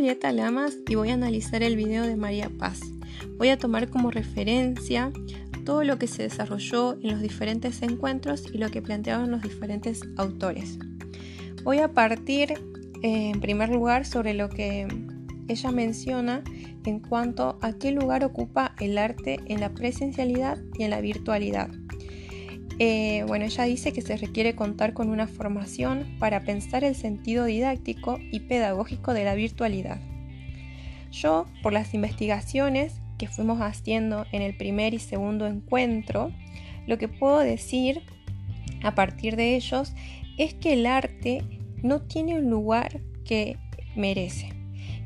Julieta Lamas y voy a analizar el video de María Paz. Voy a tomar como referencia todo lo que se desarrolló en los diferentes encuentros y lo que planteaban los diferentes autores. Voy a partir en primer lugar sobre lo que ella menciona en cuanto a qué lugar ocupa el arte en la presencialidad y en la virtualidad. Eh, bueno, ella dice que se requiere contar con una formación para pensar el sentido didáctico y pedagógico de la virtualidad. Yo, por las investigaciones que fuimos haciendo en el primer y segundo encuentro, lo que puedo decir a partir de ellos es que el arte no tiene un lugar que merece.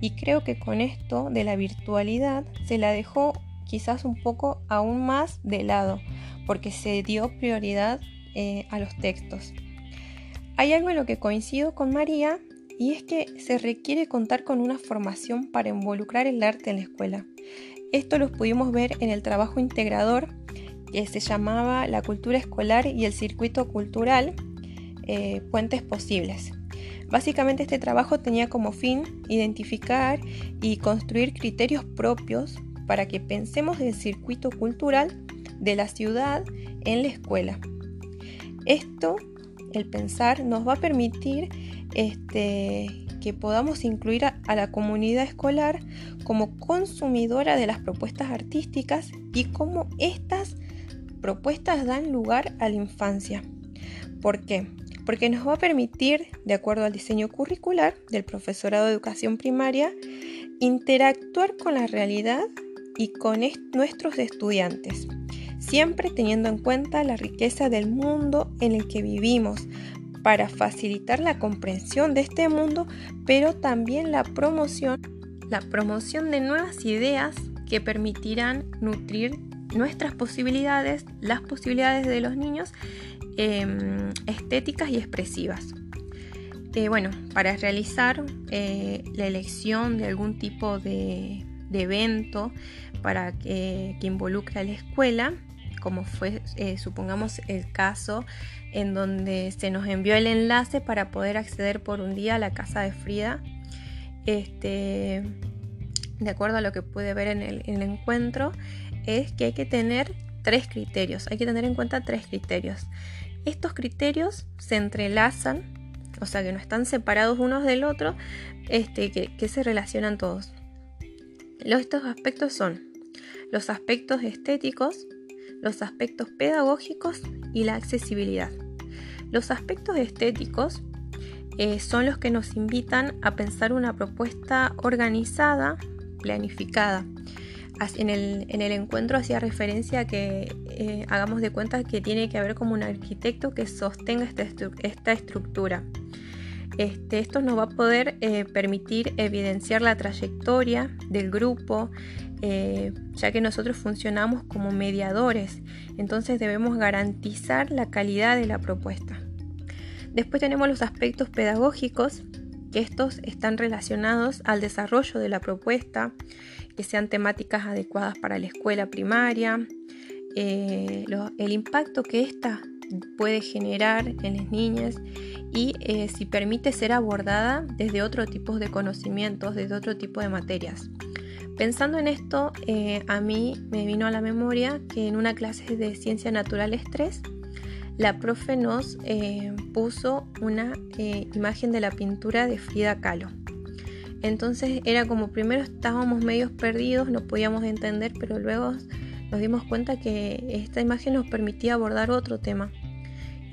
Y creo que con esto de la virtualidad se la dejó quizás un poco aún más de lado, porque se dio prioridad eh, a los textos. Hay algo en lo que coincido con María y es que se requiere contar con una formación para involucrar el arte en la escuela. Esto lo pudimos ver en el trabajo integrador que se llamaba La cultura escolar y el circuito cultural, eh, Puentes Posibles. Básicamente este trabajo tenía como fin identificar y construir criterios propios para que pensemos el circuito cultural de la ciudad en la escuela. Esto, el pensar, nos va a permitir este, que podamos incluir a, la comunidad escolar como consumidora de las propuestas artísticas y cómo estas propuestas dan lugar a la infancia. ¿Por qué? Porque nos va a permitir, de acuerdo al diseño curricular del profesorado de educación primaria, interactuar con la realidad y con nuestros estudiantes siempre teniendo en cuenta la riqueza del mundo en el que vivimos para facilitar la comprensión de este mundo, pero también la promoción, la promoción de nuevas ideas que permitirán nutrir nuestras posibilidades, las posibilidades de los niños em, estéticas y expresivas. Eh, bueno, para realizar eh, la elección de algún tipo de, evento para que, que involucre a la escuela, como fue, eh, supongamos, el caso en donde se nos envió el enlace para poder acceder por un día a la casa de Frida. Este, de acuerdo a lo que pude ver en el, en el encuentro, es que hay que tener tres criterios, hay que tener en cuenta tres criterios. Estos criterios se entrelazan, o sea que no están separados unos del otro, este, que, que se relacionan todos. Los, estos aspectos son los aspectos estéticos, los aspectos pedagógicos y la accesibilidad. Los aspectos estéticos eh, son los que nos invitan a pensar una propuesta organizada, planificada. En el, encuentro hacía referencia que eh, hagamos de cuenta que tiene que haber como un arquitecto que sostenga esta estructura. Este, esto nos va a poder eh, permitir evidenciar la trayectoria del grupo, eh, ya que nosotros funcionamos como mediadores, entonces debemos garantizar la calidad de la propuesta. Después tenemos los aspectos pedagógicos, que estos están relacionados al desarrollo de la propuesta, que sean temáticas adecuadas para la escuela primaria, eh, el impacto que ésta puede generar en las niñas y eh, si permite ser abordada desde otro tipo de conocimientos, desde otro tipo de materias. Pensando en esto, eh, a mí me vino a la memoria que en una clase de Ciencias Naturales 3, la profe nos eh, puso una imagen de la pintura de Frida Kahlo. Entonces era como primero estábamos medios perdidos, no podíamos entender, pero luego nos dimos cuenta que esta imagen nos permitía abordar otro tema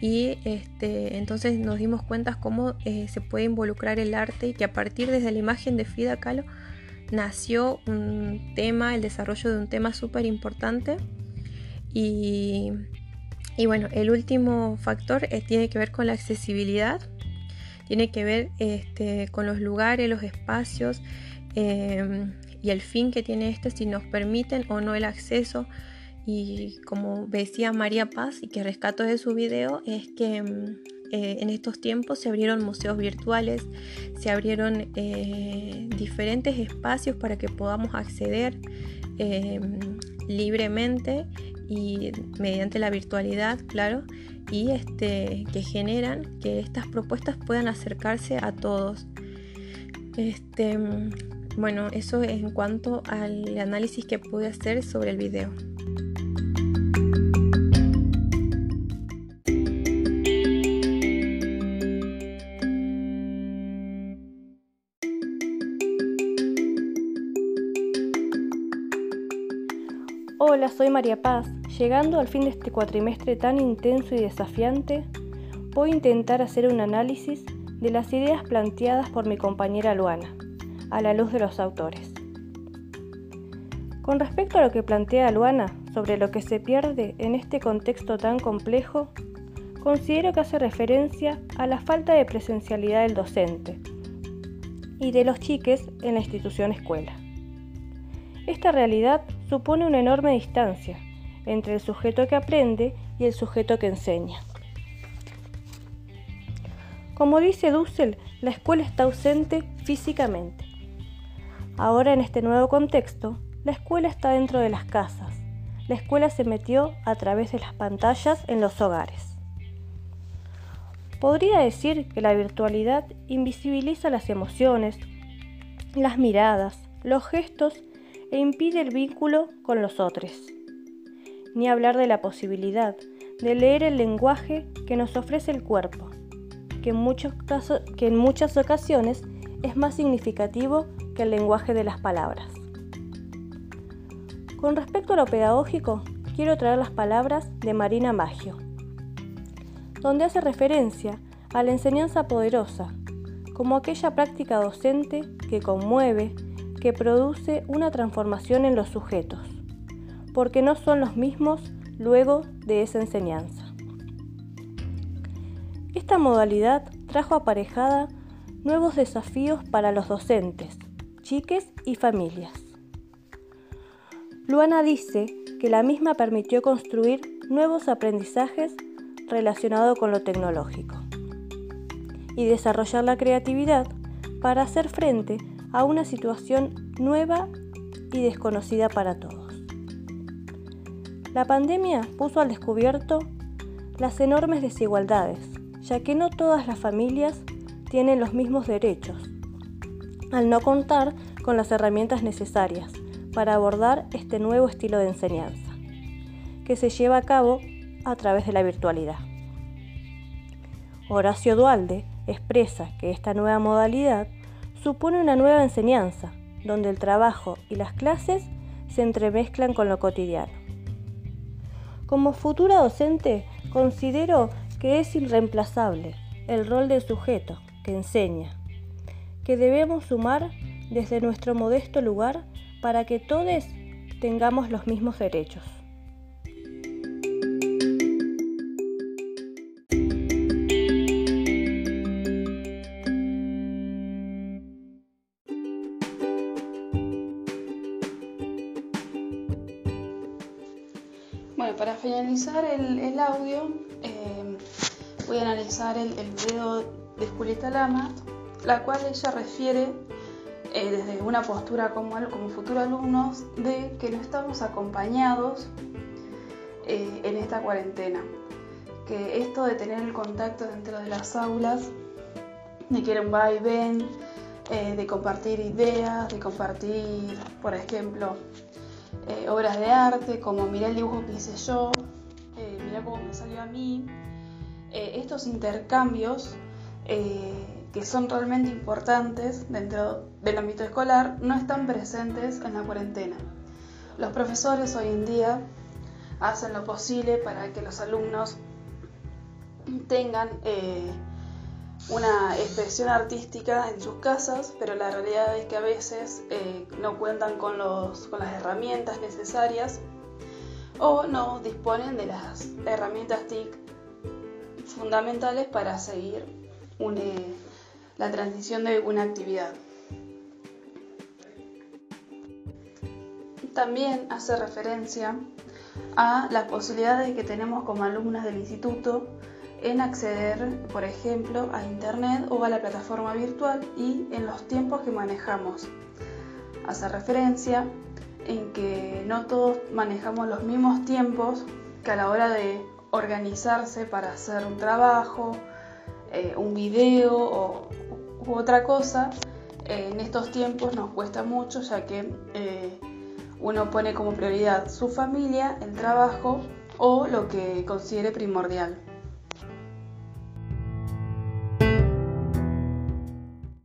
y este, entonces nos dimos cuenta cómo eh, se puede involucrar el arte y que a partir desde la imagen de Frida Kahlo nació un tema, el desarrollo de un tema súper importante. Y, bueno, el último factor eh, tiene que ver con la accesibilidad, tiene que ver este, con los lugares, los espacios em, y el fin que tiene este, si nos permiten o no el acceso y como decía María Paz y que rescato de su video es que mm, eh, en estos tiempos se abrieron museos virtuales, se abrieron eh, diferentes espacios para que podamos acceder em, libremente y mediante la virtualidad, claro, y este, que generan que estas propuestas puedan acercarse a todos. Este, bueno, eso es en cuanto al análisis que pude hacer sobre el video. Soy María Paz. Llegando al fin de este cuatrimestre tan intenso y desafiante, voy a intentar hacer un análisis de las ideas planteadas por mi compañera Luana, a la luz de los autores. Con respecto a lo que plantea Luana sobre lo que se pierde en este contexto tan complejo, considero que hace referencia a la falta de presencialidad del docente y de los chiques en la institución escuela. Esta realidad supone una enorme distancia entre el sujeto que aprende y el sujeto que enseña. Como dice Dussel, la escuela está ausente físicamente. Ahora en este nuevo contexto, la escuela está dentro de las casas. La escuela se metió a través de las pantallas en los hogares. Podría decir que la virtualidad invisibiliza las emociones, las miradas, los gestos e impide el vínculo con los otros. Ni hablar de la posibilidad de leer el lenguaje que nos ofrece el cuerpo, que en, muchos que en muchas ocasiones es más significativo que el lenguaje de las palabras. Con respecto a lo pedagógico, quiero traer las palabras de Marina Maggio, donde hace referencia a la enseñanza poderosa, como aquella práctica docente que conmueve, que produce una transformación en los sujetos, porque no son los mismos luego de esa enseñanza. Esta modalidad trajo aparejada nuevos desafíos para los docentes, chiques y familias. Luana dice que la misma permitió construir nuevos aprendizajes relacionados con lo tecnológico y desarrollar la creatividad para hacer frente a una situación nueva y desconocida para todos. La pandemia puso al descubierto las enormes desigualdades ya que no todas las familias tienen los mismos derechos, al no contar con las herramientas necesarias para abordar este nuevo estilo de enseñanza, que se lleva a cabo a través de la virtualidad. Horacio Dualde expresa que esta nueva modalidad supone una nueva enseñanza, donde el trabajo y las clases se entremezclan con lo cotidiano. Como futura docente, considero que es irreemplazable el rol del sujeto que enseña, que debemos sumar desde nuestro modesto lugar para que todos tengamos los mismos derechos. Para finalizar el, audio, voy a analizar el, video de Julieta Lama, la cual ella refiere eh, desde una postura como, como futuros alumnos de que no estamos acompañados eh, en esta cuarentena. Que esto de tener el contacto dentro de las aulas, de que era un va y ven, eh, de compartir ideas, de compartir, por ejemplo, obras de arte, como mirá el dibujo que hice yo, mirá cómo me salió a mí, eh, estos intercambios eh, que son realmente importantes dentro del ámbito escolar no están presentes en la cuarentena. Los profesores hoy en día hacen lo posible para que los alumnos tengan eh, una expresión artística en sus casas, pero la realidad es que a veces no cuentan con, con las herramientas necesarias o no disponen de las herramientas TIC fundamentales para seguir la transición de una actividad. También hace referencia a las posibilidades que tenemos como alumnas del instituto en acceder, por ejemplo, a Internet o a la plataforma virtual y en los tiempos que manejamos. Hace referencia en que no todos manejamos los mismos tiempos que a la hora de organizarse para hacer un trabajo, eh, un video o, u otra cosa en estos tiempos nos cuesta mucho ya que eh, uno pone como prioridad su familia, el trabajo o lo que considere primordial.